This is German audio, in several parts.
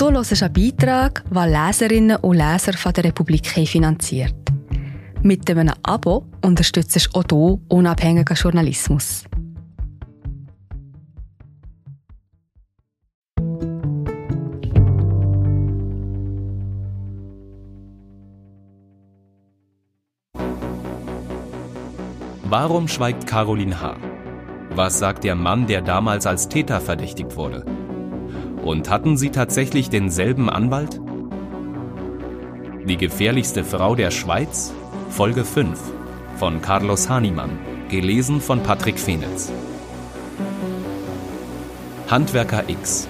Du hörst einen Beitrag, den Leserinnen und Leser von der Republik finanziert. Mit einem Abo unterstützt du auch du unabhängigen Journalismus. Warum schweigt Caroline H.? Was sagt der Mann, der damals als Täter verdächtigt wurde? Und hatten sie tatsächlich denselben Anwalt? Die gefährlichste Frau der Schweiz? Folge 5 von Carlos Hahnemann, gelesen von Patrick Fenitz. Handwerker X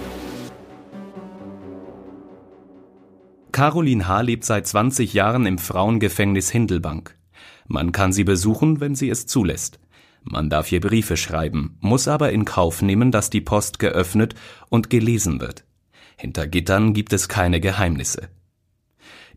Caroline H. lebt seit 20 Jahren im Frauengefängnis Hindelbank. Man kann sie besuchen, wenn sie es zulässt. Man darf ihr Briefe schreiben, muss aber in Kauf nehmen, dass die Post geöffnet und gelesen wird. Hinter Gittern gibt es keine Geheimnisse.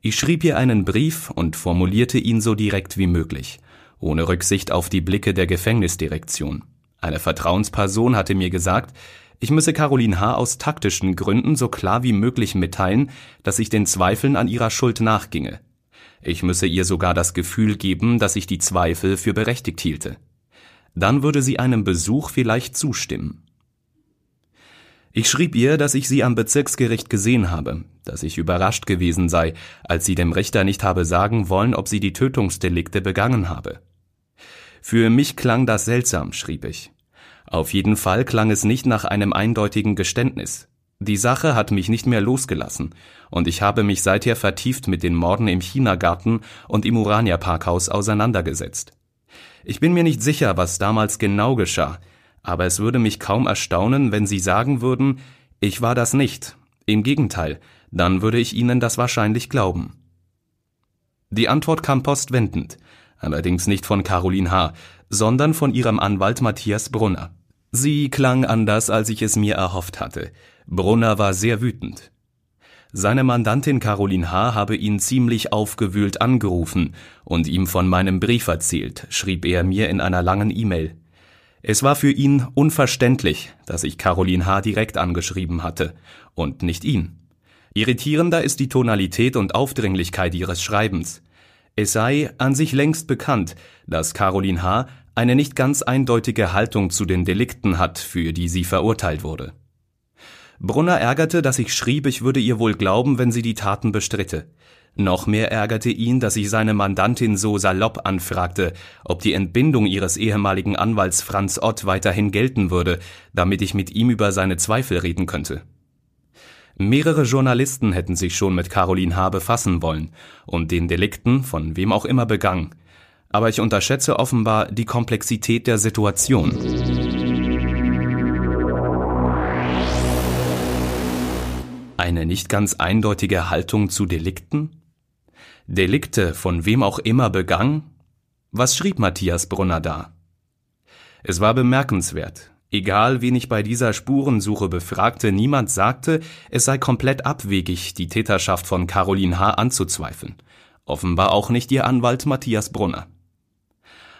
Ich schrieb ihr einen Brief und formulierte ihn so direkt wie möglich, ohne Rücksicht auf die Blicke der Gefängnisdirektion. Eine Vertrauensperson hatte mir gesagt, ich müsse Caroline H. aus taktischen Gründen so klar wie möglich mitteilen, dass ich den Zweifeln an ihrer Schuld nachginge. Ich müsse ihr sogar das Gefühl geben, dass ich die Zweifel für berechtigt hielte. Dann würde sie einem Besuch vielleicht zustimmen. Ich schrieb ihr, dass ich sie am Bezirksgericht gesehen habe, dass ich überrascht gewesen sei, als sie dem Richter nicht habe sagen wollen, ob sie die Tötungsdelikte begangen habe. Für mich klang das seltsam, schrieb ich. Auf jeden Fall klang es nicht nach einem eindeutigen Geständnis. Die Sache hat mich nicht mehr losgelassen, und ich habe mich seither vertieft mit den Morden im Chinagarten und im Urania Parkhaus auseinandergesetzt. Ich bin mir nicht sicher, was damals genau geschah, aber es würde mich kaum erstaunen, wenn Sie sagen würden, ich war das nicht. Im Gegenteil, dann würde ich Ihnen das wahrscheinlich glauben. Die Antwort kam postwendend, allerdings nicht von Caroline H., sondern von ihrem Anwalt Matthias Brunner. Sie klang anders, als ich es mir erhofft hatte. Brunner war sehr wütend. Seine Mandantin Caroline H. habe ihn ziemlich aufgewühlt angerufen und ihm von meinem Brief erzählt, schrieb er mir in einer langen E-Mail. Es war für ihn unverständlich, dass ich Caroline H. direkt angeschrieben hatte und nicht ihn. Irritierender ist die Tonalität und Aufdringlichkeit ihres Schreibens. Es sei an sich längst bekannt, dass Caroline H. eine nicht ganz eindeutige Haltung zu den Delikten hat, für die sie verurteilt wurde. Brunner ärgerte, dass ich schrieb, ich würde ihr wohl glauben, wenn sie die Taten bestritte. Noch mehr ärgerte ihn, dass ich seine Mandantin so salopp anfragte, ob die Entbindung ihres ehemaligen Anwalts Franz Ott weiterhin gelten würde, damit ich mit ihm über seine Zweifel reden könnte. Mehrere Journalisten hätten sich schon mit Caroline H. befassen wollen und den Delikten, von wem auch immer begangen, aber ich unterschätze offenbar die Komplexität der Situation. Eine nicht ganz eindeutige Haltung zu Delikten? Delikte von wem auch immer begangen? Was schrieb Matthias Brunner da? Es war bemerkenswert. Egal, wen ich bei dieser Spurensuche befragte, niemand sagte, es sei komplett abwegig, die Täterschaft von Caroline H. anzuzweifeln. Offenbar auch nicht ihr Anwalt Matthias Brunner.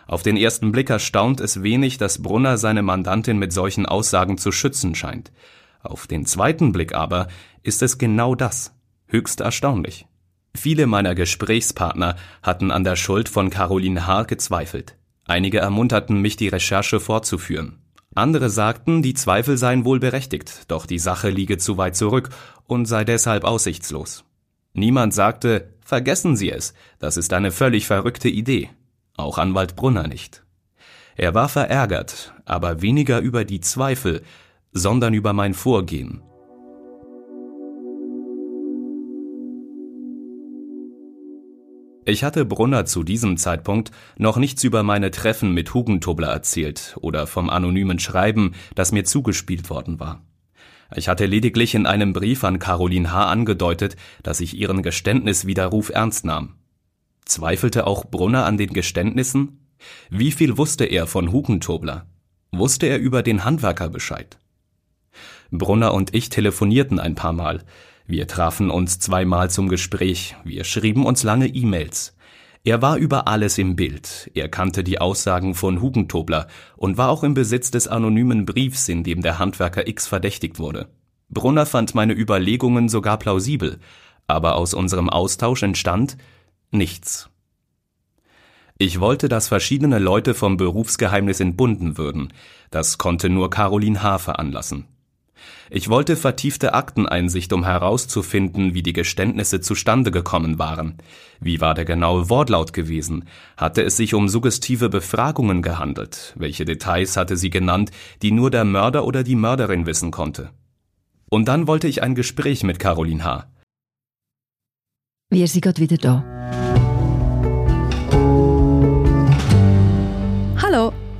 Auf den ersten Blick erstaunt es wenig, dass Brunner seine Mandantin mit solchen Aussagen zu schützen scheint. Auf den zweiten Blick aber ist es genau das. Höchst erstaunlich. Viele meiner Gesprächspartner hatten an der Schuld von Caroline H. gezweifelt. Einige ermunterten mich, die Recherche fortzuführen. Andere sagten, die Zweifel seien wohl berechtigt, doch die Sache liege zu weit zurück und sei deshalb aussichtslos. Niemand sagte, vergessen Sie es, das ist eine völlig verrückte Idee auch Anwalt Brunner nicht. Er war verärgert, aber weniger über die Zweifel, sondern über mein Vorgehen. Ich hatte Brunner zu diesem Zeitpunkt noch nichts über meine Treffen mit Hugentobler erzählt oder vom anonymen Schreiben, das mir zugespielt worden war. Ich hatte lediglich in einem Brief an Caroline H. angedeutet, dass ich ihren Geständniswiderruf ernst nahm. Zweifelte auch Brunner an den Geständnissen? Wie viel wusste er von Hugentobler? Wusste er über den Handwerker Bescheid? Brunner und ich telefonierten ein paar Mal. Wir trafen uns zweimal zum Gespräch. Wir schrieben uns lange E-Mails. Er war über alles im Bild. Er kannte die Aussagen von Hugentobler und war auch im Besitz des anonymen Briefs, in dem der Handwerker X verdächtigt wurde. Brunner fand meine Überlegungen sogar plausibel, aber aus unserem Austausch entstand nichts. Ich wollte, dass verschiedene Leute vom Berufsgeheimnis entbunden würden. Das konnte nur Caroline H. veranlassen. Ich wollte vertiefte Akteneinsicht, um herauszufinden, wie die Geständnisse zustande gekommen waren. Wie war der genaue Wortlaut gewesen? Hatte es sich um suggestive Befragungen gehandelt? Welche Details hatte sie genannt, die nur der Mörder oder die Mörderin wissen konnte? Und dann wollte ich ein Gespräch mit Caroline H. Wir sind gerade wieder da.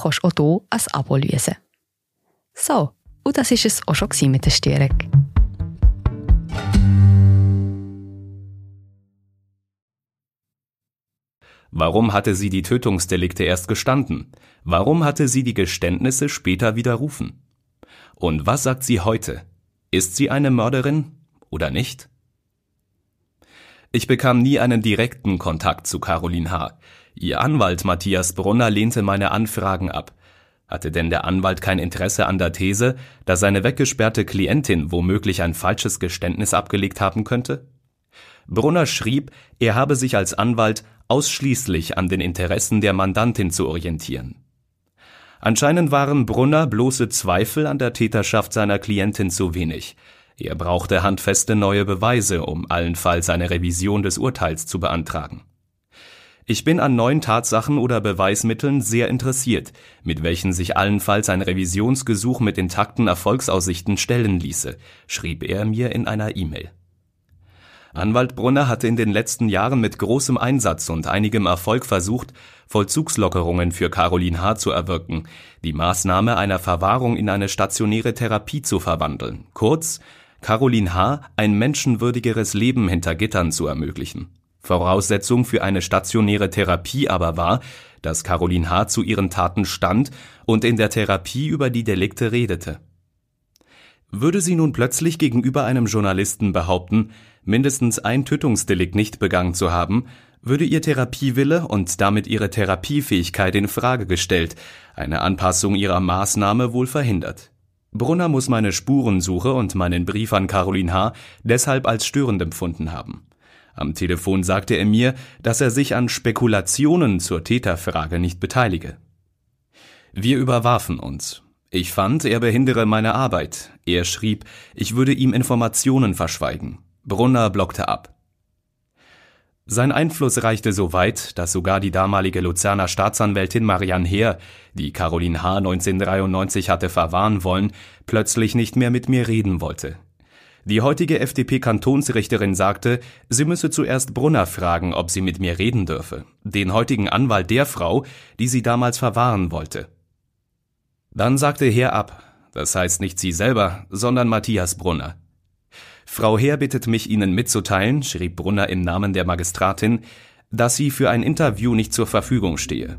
kannst du auch hier ein Abo lösen. So, und das war es auch schon mit der Störung. Warum hatte sie die Tötungsdelikte erst gestanden? Warum hatte sie die Geständnisse später widerrufen? Und was sagt sie heute? Ist sie eine Mörderin oder nicht? Ich bekam nie einen direkten Kontakt zu Caroline H. Ihr Anwalt Matthias Brunner lehnte meine Anfragen ab. Hatte denn der Anwalt kein Interesse an der These, dass seine weggesperrte Klientin womöglich ein falsches Geständnis abgelegt haben könnte? Brunner schrieb, er habe sich als Anwalt ausschließlich an den Interessen der Mandantin zu orientieren. Anscheinend waren Brunner bloße Zweifel an der Täterschaft seiner Klientin zu wenig. Er brauchte handfeste neue Beweise, um allenfalls eine Revision des Urteils zu beantragen. Ich bin an neuen Tatsachen oder Beweismitteln sehr interessiert, mit welchen sich allenfalls ein Revisionsgesuch mit intakten Erfolgsaussichten stellen ließe, schrieb er mir in einer E-Mail. Anwalt Brunner hatte in den letzten Jahren mit großem Einsatz und einigem Erfolg versucht, Vollzugslockerungen für Caroline H. zu erwirken, die Maßnahme einer Verwahrung in eine stationäre Therapie zu verwandeln, kurz Caroline H. ein menschenwürdigeres Leben hinter Gittern zu ermöglichen Voraussetzung für eine stationäre Therapie aber war, dass Caroline H. zu ihren Taten stand und in der Therapie über die Delikte redete. Würde sie nun plötzlich gegenüber einem Journalisten behaupten, mindestens ein Tötungsdelikt nicht begangen zu haben, würde ihr Therapiewille und damit ihre Therapiefähigkeit in Frage gestellt, eine Anpassung ihrer Maßnahme wohl verhindert. Brunner muss meine Spurensuche und meinen Brief an Caroline H. deshalb als störend empfunden haben. Am Telefon sagte er mir, dass er sich an Spekulationen zur Täterfrage nicht beteilige. Wir überwarfen uns. Ich fand, er behindere meine Arbeit. Er schrieb, ich würde ihm Informationen verschweigen. Brunner blockte ab. Sein Einfluss reichte so weit, dass sogar die damalige Luzerner Staatsanwältin Marianne Heer, die Caroline H. 1993 hatte verwahren wollen, plötzlich nicht mehr mit mir reden wollte. Die heutige FDP-Kantonsrichterin sagte, sie müsse zuerst Brunner fragen, ob sie mit mir reden dürfe, den heutigen Anwalt der Frau, die sie damals verwahren wollte. Dann sagte Herr ab, das heißt nicht sie selber, sondern Matthias Brunner. Frau Herr bittet mich, Ihnen mitzuteilen, schrieb Brunner im Namen der Magistratin, dass sie für ein Interview nicht zur Verfügung stehe.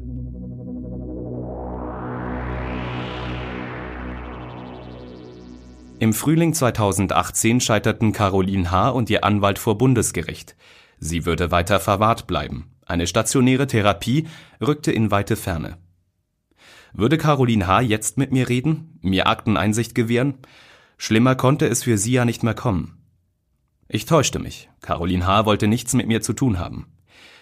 Im Frühling 2018 scheiterten Caroline H. und ihr Anwalt vor Bundesgericht. Sie würde weiter verwahrt bleiben. Eine stationäre Therapie rückte in weite Ferne. Würde Caroline H. jetzt mit mir reden, mir Akteneinsicht gewähren? Schlimmer konnte es für sie ja nicht mehr kommen. Ich täuschte mich. Caroline H. wollte nichts mit mir zu tun haben.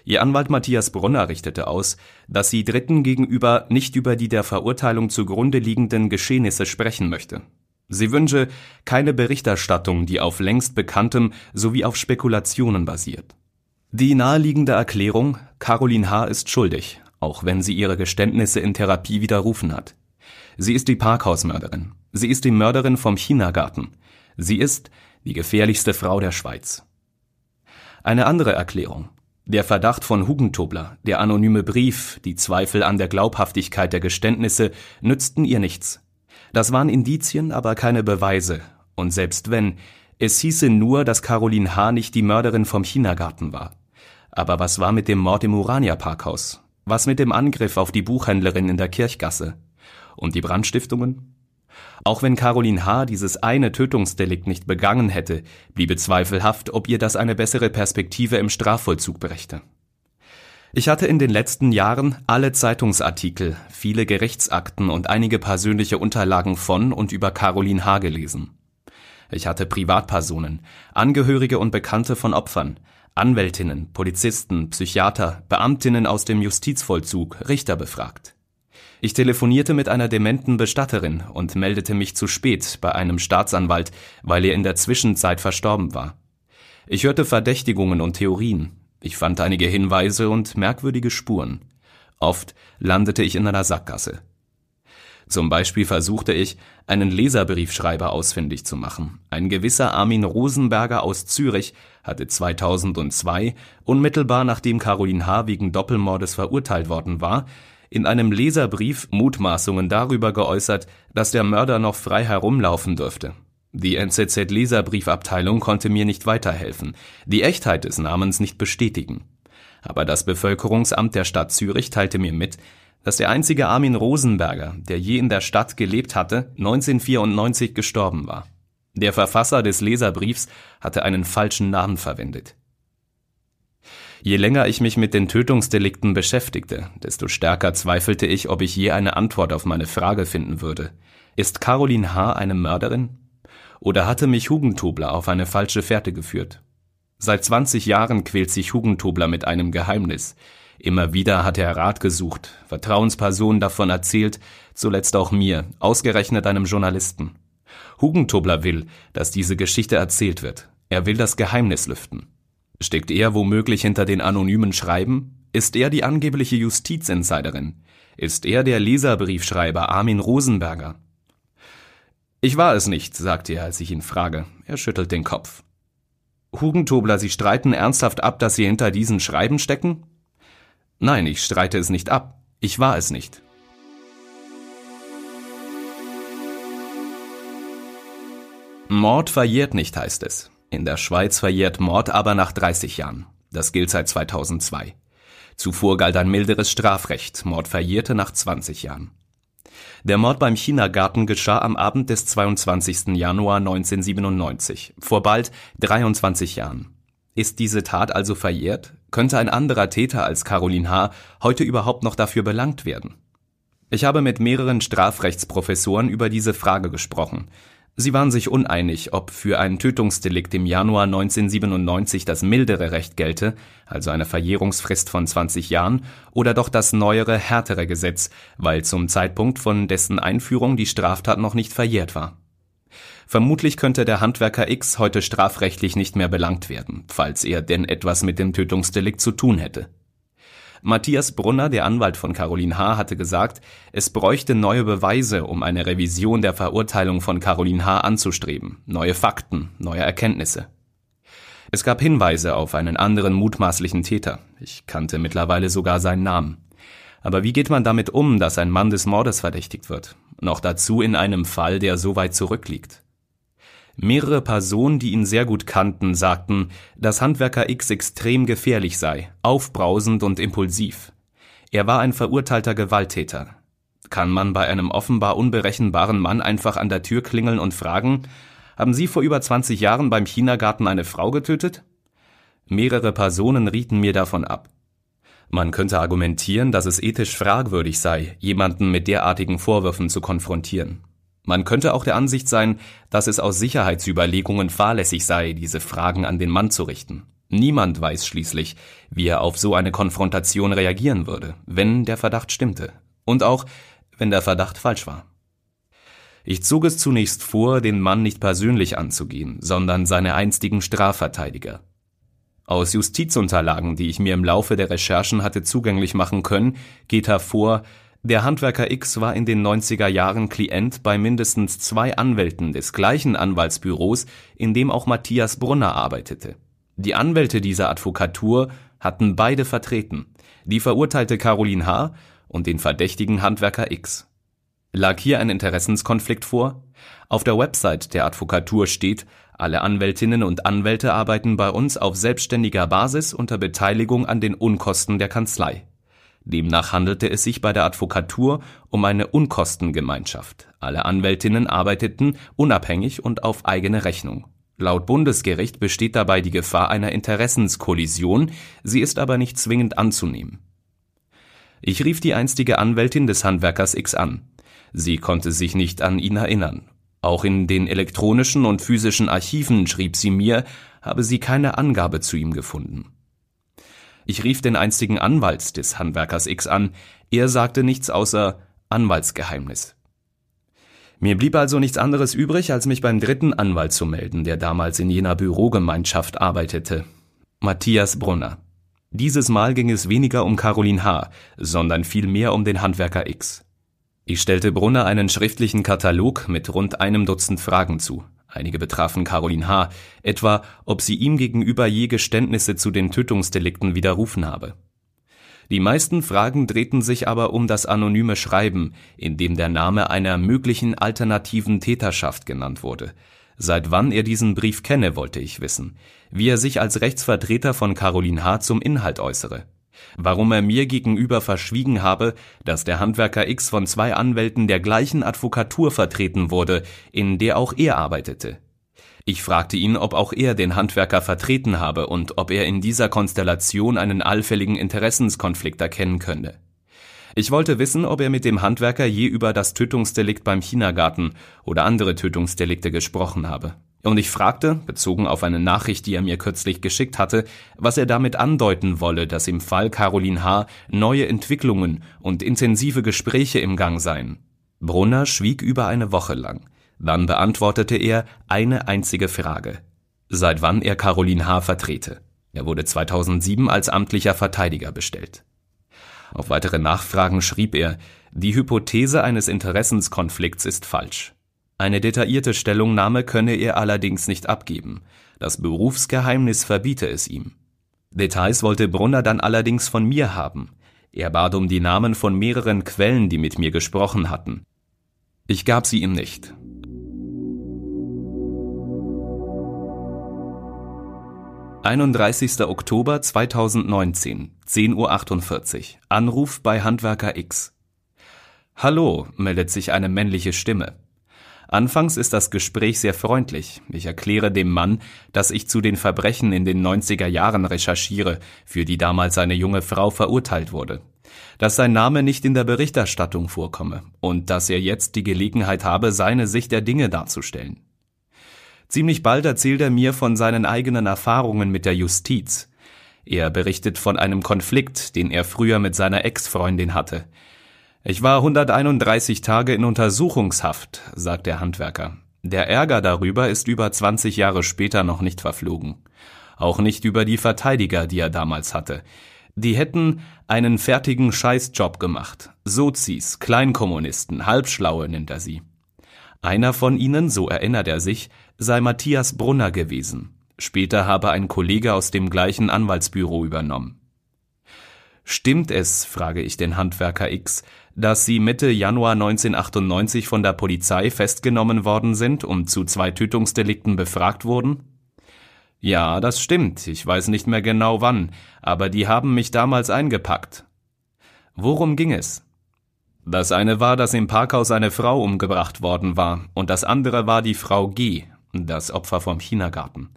Ihr Anwalt Matthias Brunner richtete aus, dass sie Dritten gegenüber nicht über die der Verurteilung zugrunde liegenden Geschehnisse sprechen möchte. Sie wünsche keine Berichterstattung, die auf längst Bekanntem sowie auf Spekulationen basiert. Die naheliegende Erklärung, Caroline H. ist schuldig, auch wenn sie ihre Geständnisse in Therapie widerrufen hat. Sie ist die Parkhausmörderin. Sie ist die Mörderin vom Chinagarten. Sie ist die gefährlichste Frau der Schweiz. Eine andere Erklärung. Der Verdacht von Hugentobler, der anonyme Brief, die Zweifel an der Glaubhaftigkeit der Geständnisse nützten ihr nichts. Das waren Indizien, aber keine Beweise, Und selbst wenn, es hieße nur, dass Caroline H. nicht die Mörderin vom Chinagarten war. Aber was war mit dem Mord im Urania Parkhaus? Was mit dem Angriff auf die Buchhändlerin in der Kirchgasse? Und die Brandstiftungen? Auch wenn Caroline H. dieses eine Tötungsdelikt nicht begangen hätte, bliebe zweifelhaft, ob ihr das eine bessere Perspektive im Strafvollzug brächte. Ich hatte in den letzten Jahren alle Zeitungsartikel, viele Gerichtsakten und einige persönliche Unterlagen von und über Caroline H. gelesen. Ich hatte Privatpersonen, Angehörige und Bekannte von Opfern, Anwältinnen, Polizisten, Psychiater, Beamtinnen aus dem Justizvollzug, Richter befragt. Ich telefonierte mit einer dementen Bestatterin und meldete mich zu spät bei einem Staatsanwalt, weil er in der Zwischenzeit verstorben war. Ich hörte Verdächtigungen und Theorien. Ich fand einige Hinweise und merkwürdige Spuren. Oft landete ich in einer Sackgasse. Zum Beispiel versuchte ich, einen Leserbriefschreiber ausfindig zu machen. Ein gewisser Armin Rosenberger aus Zürich hatte 2002, unmittelbar nachdem Caroline H. wegen Doppelmordes verurteilt worden war, in einem Leserbrief Mutmaßungen darüber geäußert, dass der Mörder noch frei herumlaufen dürfte. Die NZZ-Leserbriefabteilung konnte mir nicht weiterhelfen, die Echtheit des Namens nicht bestätigen. Aber das Bevölkerungsamt der Stadt Zürich teilte mir mit, dass der einzige Armin Rosenberger, der je in der Stadt gelebt hatte, 1994 gestorben war. Der Verfasser des Leserbriefs hatte einen falschen Namen verwendet. Je länger ich mich mit den Tötungsdelikten beschäftigte, desto stärker zweifelte ich, ob ich je eine Antwort auf meine Frage finden würde. Ist Caroline H. eine Mörderin? Oder hatte mich Hugentobler auf eine falsche Fährte geführt? Seit 20 Jahren quält sich Hugentobler mit einem Geheimnis, Immer wieder hat er Rat gesucht, Vertrauenspersonen davon erzählt, zuletzt auch mir, ausgerechnet einem Journalisten. Hugentobler will, dass diese Geschichte erzählt wird. Er will das Geheimnis lüften. Steckt er womöglich hinter den anonymen Schreiben? Ist er die angebliche Justizinsiderin? Ist er der Leserbriefschreiber Armin Rosenberger? Ich war es nicht, sagte er, als ich ihn frage. Er schüttelt den Kopf. Hugentobler, Sie streiten ernsthaft ab, dass Sie hinter diesen Schreiben stecken? Nein, ich streite es nicht ab. Ich war es nicht. Mord verjährt nicht, heißt es. In der Schweiz verjährt Mord aber nach 30 Jahren. Das gilt seit 2002. Zuvor galt ein milderes Strafrecht. Mord verjährte nach 20 Jahren. Der Mord beim Chinagarten geschah am Abend des 22. Januar 1997, vor bald 23 Jahren. Ist diese Tat also verjährt? Könnte ein anderer Täter als Caroline H. heute überhaupt noch dafür belangt werden? Ich habe mit mehreren Strafrechtsprofessoren über diese Frage gesprochen. Sie waren sich uneinig, ob für ein Tötungsdelikt im Januar 1997 das mildere Recht gelte, also eine Verjährungsfrist von 20 Jahren, oder doch das neuere, härtere Gesetz, weil zum Zeitpunkt von dessen Einführung die Straftat noch nicht verjährt war. Vermutlich könnte der Handwerker X heute strafrechtlich nicht mehr belangt werden, falls er denn etwas mit dem Tötungsdelikt zu tun hätte. Matthias Brunner, der Anwalt von Caroline H., hatte gesagt, es bräuchte neue Beweise, um eine Revision der Verurteilung von Caroline H. anzustreben, neue Fakten, neue Erkenntnisse. Es gab Hinweise auf einen anderen mutmaßlichen Täter. Ich kannte mittlerweile sogar seinen Namen. Aber wie geht man damit um, dass ein Mann des Mordes verdächtigt wird? Noch dazu in einem Fall, der so weit zurückliegt. Mehrere Personen, die ihn sehr gut kannten, sagten, dass Handwerker X extrem gefährlich sei, aufbrausend und impulsiv. Er war ein verurteilter Gewalttäter. Kann man bei einem offenbar unberechenbaren Mann einfach an der Tür klingeln und fragen, haben Sie vor über 20 Jahren beim Chinagarten eine Frau getötet? Mehrere Personen rieten mir davon ab. Man könnte argumentieren, dass es ethisch fragwürdig sei, jemanden mit derartigen Vorwürfen zu konfrontieren. Man könnte auch der Ansicht sein, dass es aus Sicherheitsüberlegungen fahrlässig sei, diese Fragen an den Mann zu richten. Niemand weiß schließlich, wie er auf so eine Konfrontation reagieren würde, wenn der Verdacht stimmte. Und auch, wenn der Verdacht falsch war. Ich zog es zunächst vor, den Mann nicht persönlich anzugehen, sondern seine einstigen Strafverteidiger. Aus Justizunterlagen, die ich mir im Laufe der Recherchen hatte zugänglich machen können, geht hervor, der Handwerker X war in den 90er Jahren Klient bei mindestens zwei Anwälten des gleichen Anwaltsbüros, in dem auch Matthias Brunner arbeitete. Die Anwälte dieser Advokatur hatten beide vertreten, die verurteilte Caroline H. und den verdächtigen Handwerker X. Lag hier ein Interessenskonflikt vor? Auf der Website der Advokatur steht, alle Anwältinnen und Anwälte arbeiten bei uns auf selbstständiger Basis unter Beteiligung an den Unkosten der Kanzlei. Demnach handelte es sich bei der Advokatur um eine Unkostengemeinschaft. Alle Anwältinnen arbeiteten unabhängig und auf eigene Rechnung. Laut Bundesgericht besteht dabei die Gefahr einer Interessenskollision, sie ist aber nicht zwingend anzunehmen. Ich rief die einstige Anwältin des Handwerkers X an. Sie konnte sich nicht an ihn erinnern. Auch in den elektronischen und physischen Archiven schrieb sie mir, habe sie keine Angabe zu ihm gefunden. Ich rief den einstigen Anwalt des Handwerkers X an, er sagte nichts außer Anwaltsgeheimnis. Mir blieb also nichts anderes übrig, als mich beim dritten Anwalt zu melden, der damals in jener Bürogemeinschaft arbeitete. Matthias Brunner. Dieses Mal ging es weniger um Caroline H., sondern vielmehr um den Handwerker X. Ich stellte Brunner einen schriftlichen Katalog mit rund einem Dutzend Fragen zu. Einige betrafen Caroline H., etwa ob sie ihm gegenüber je Geständnisse zu den Tötungsdelikten widerrufen habe. Die meisten Fragen drehten sich aber um das anonyme Schreiben, in dem der Name einer möglichen alternativen Täterschaft genannt wurde. Seit wann er diesen Brief kenne, wollte ich wissen, wie er sich als Rechtsvertreter von Caroline H. zum Inhalt äußere, warum er mir gegenüber verschwiegen habe, dass der Handwerker X von zwei Anwälten der gleichen Advokatur vertreten wurde, in der auch er arbeitete, ich fragte ihn, ob auch er den Handwerker vertreten habe und ob er in dieser Konstellation einen allfälligen Interessenskonflikt erkennen könne. Ich wollte wissen, ob er mit dem Handwerker je über das Tötungsdelikt beim Chinagarten oder andere Tötungsdelikte gesprochen habe. Und ich fragte, bezogen auf eine Nachricht, die er mir kürzlich geschickt hatte, was er damit andeuten wolle, dass im Fall Caroline H. neue Entwicklungen und intensive Gespräche im Gang seien. Brunner schwieg über eine Woche lang. Dann beantwortete er eine einzige Frage: Seit wann er Caroline H. vertrete. Er wurde 2007 als amtlicher Verteidiger bestellt. Auf weitere Nachfragen schrieb er, die Hypothese eines Interessenskonflikts ist falsch. Eine detaillierte Stellungnahme könne er allerdings nicht abgeben. Das Berufsgeheimnis verbiete es ihm. Details wollte Brunner dann allerdings von mir haben. Er bat um die Namen von mehreren Quellen, die mit mir gesprochen hatten. Ich gab sie ihm nicht. 31. Oktober 2019, 10.48 Uhr. Anruf bei Handwerker X. Hallo, meldet sich eine männliche Stimme. Anfangs ist das Gespräch sehr freundlich. Ich erkläre dem Mann, dass ich zu den Verbrechen in den 90er Jahren recherchiere, für die damals eine junge Frau verurteilt wurde. Dass sein Name nicht in der Berichterstattung vorkomme und dass er jetzt die Gelegenheit habe, seine Sicht der Dinge darzustellen. Ziemlich bald erzählt er mir von seinen eigenen Erfahrungen mit der Justiz. Er berichtet von einem Konflikt, den er früher mit seiner Ex-Freundin hatte. Ich war 131 Tage in Untersuchungshaft, sagt der Handwerker. Der Ärger darüber ist über 20 Jahre später noch nicht verflogen. Auch nicht über die Verteidiger, die er damals hatte. Die hätten einen fertigen Scheißjob gemacht. Sozis, Kleinkommunisten, Halbschlaue nennt er sie. Einer von ihnen, so erinnert er sich, sei Matthias Brunner gewesen. Später habe ein Kollege aus dem gleichen Anwaltsbüro übernommen. Stimmt es, frage ich den Handwerker X, dass Sie Mitte Januar 1998 von der Polizei festgenommen worden sind und zu zwei Tötungsdelikten befragt wurden? Ja, das stimmt, ich weiß nicht mehr genau wann, aber die haben mich damals eingepackt. Worum ging es? Das eine war, dass im Parkhaus eine Frau umgebracht worden war, und das andere war die Frau G, das Opfer vom Chinagarten.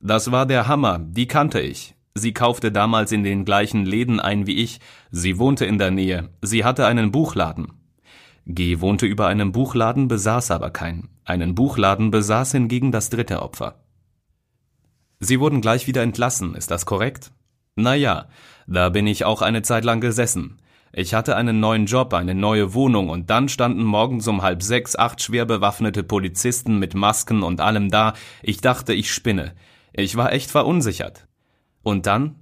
Das war der Hammer, die kannte ich. Sie kaufte damals in den gleichen Läden ein wie ich, sie wohnte in der Nähe, sie hatte einen Buchladen. G wohnte über einem Buchladen, besaß aber keinen. Einen Buchladen besaß hingegen das dritte Opfer. Sie wurden gleich wieder entlassen, ist das korrekt? Na ja, da bin ich auch eine Zeit lang gesessen. Ich hatte einen neuen Job, eine neue Wohnung und dann standen morgens um halb sechs acht schwer bewaffnete Polizisten mit Masken und allem da. Ich dachte, ich spinne. Ich war echt verunsichert. Und dann?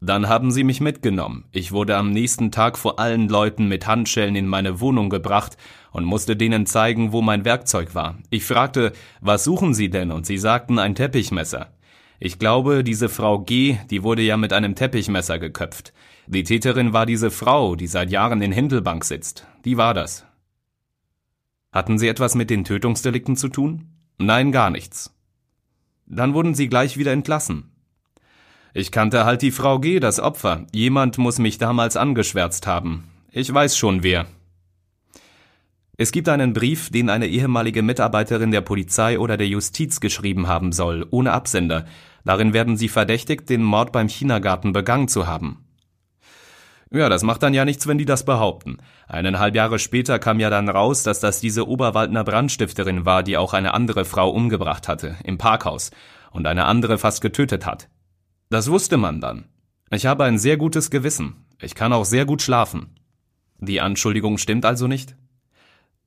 Dann haben sie mich mitgenommen. Ich wurde am nächsten Tag vor allen Leuten mit Handschellen in meine Wohnung gebracht und musste denen zeigen, wo mein Werkzeug war. Ich fragte, was suchen Sie denn? Und sie sagten ein Teppichmesser. Ich glaube, diese Frau G, die wurde ja mit einem Teppichmesser geköpft. Die Täterin war diese Frau, die seit Jahren in Hindelbank sitzt. Die war das. Hatten Sie etwas mit den Tötungsdelikten zu tun? Nein, gar nichts. Dann wurden Sie gleich wieder entlassen. Ich kannte halt die Frau G., das Opfer. Jemand muss mich damals angeschwärzt haben. Ich weiß schon wer. Es gibt einen Brief, den eine ehemalige Mitarbeiterin der Polizei oder der Justiz geschrieben haben soll, ohne Absender. Darin werden sie verdächtigt, den Mord beim Chinagarten begangen zu haben. Ja, das macht dann ja nichts, wenn die das behaupten. Eineinhalb Jahre später kam ja dann raus, dass das diese Oberwaldner Brandstifterin war, die auch eine andere Frau umgebracht hatte, im Parkhaus, und eine andere fast getötet hat. Das wusste man dann. Ich habe ein sehr gutes Gewissen. Ich kann auch sehr gut schlafen. Die Anschuldigung stimmt also nicht?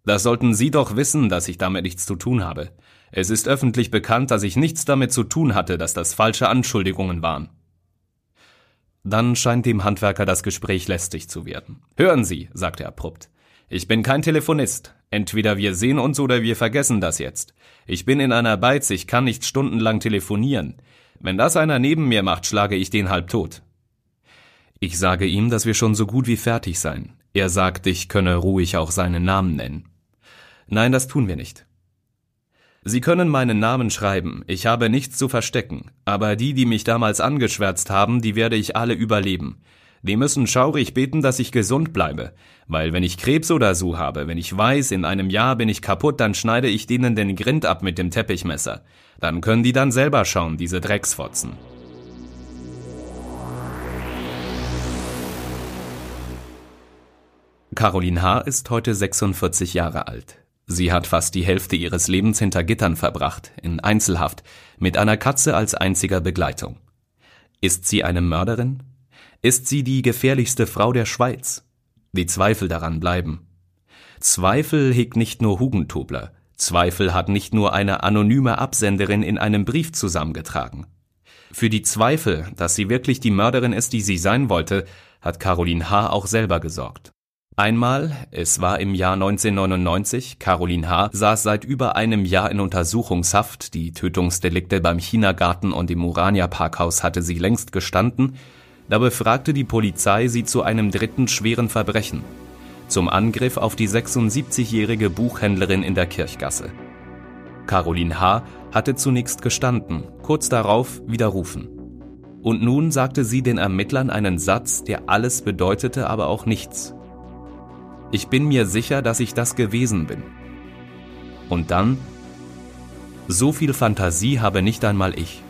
Das sollten Sie doch wissen, dass ich damit nichts zu tun habe. Es ist öffentlich bekannt, dass ich nichts damit zu tun hatte, dass das falsche Anschuldigungen waren. Dann scheint dem Handwerker das Gespräch lästig zu werden. Hören Sie, sagt er abrupt. Ich bin kein Telefonist. Entweder wir sehen uns oder wir vergessen das jetzt. Ich bin in einer Beiz, ich kann nicht stundenlang telefonieren. Wenn das einer neben mir macht, schlage ich den halb tot. Ich sage ihm, dass wir schon so gut wie fertig seien. Er sagt, ich könne ruhig auch seinen Namen nennen. Nein, das tun wir nicht. Sie können meinen Namen schreiben, ich habe nichts zu verstecken, aber die, die mich damals angeschwärzt haben, die werde ich alle überleben. Die müssen schaurig beten, dass ich gesund bleibe, weil wenn ich Krebs oder so habe, wenn ich weiß, in einem Jahr bin ich kaputt, dann schneide ich denen den Grind ab mit dem Teppichmesser. Dann können die dann selber schauen, diese Drecksfotzen. Caroline H. ist heute 46 Jahre alt. Sie hat fast die Hälfte ihres Lebens hinter Gittern verbracht, in Einzelhaft, mit einer Katze als einziger Begleitung. Ist sie eine Mörderin? Ist sie die gefährlichste Frau der Schweiz? Die Zweifel daran bleiben. Zweifel hegt nicht nur Hugentobler, Zweifel hat nicht nur eine anonyme Absenderin in einem Brief zusammengetragen. Für die Zweifel, dass sie wirklich die Mörderin ist, die sie sein wollte, hat Caroline H. auch selber gesorgt. Einmal, es war im Jahr 1999, Caroline H. saß seit über einem Jahr in Untersuchungshaft, die Tötungsdelikte beim Chinagarten und im Urania Parkhaus hatte sie längst gestanden, da befragte die Polizei sie zu einem dritten schweren Verbrechen, zum Angriff auf die 76-jährige Buchhändlerin in der Kirchgasse. Caroline H. hatte zunächst gestanden, kurz darauf widerrufen. Und nun sagte sie den Ermittlern einen Satz, der alles bedeutete, aber auch nichts. Ich bin mir sicher, dass ich das gewesen bin. Und dann, so viel Fantasie habe nicht einmal ich.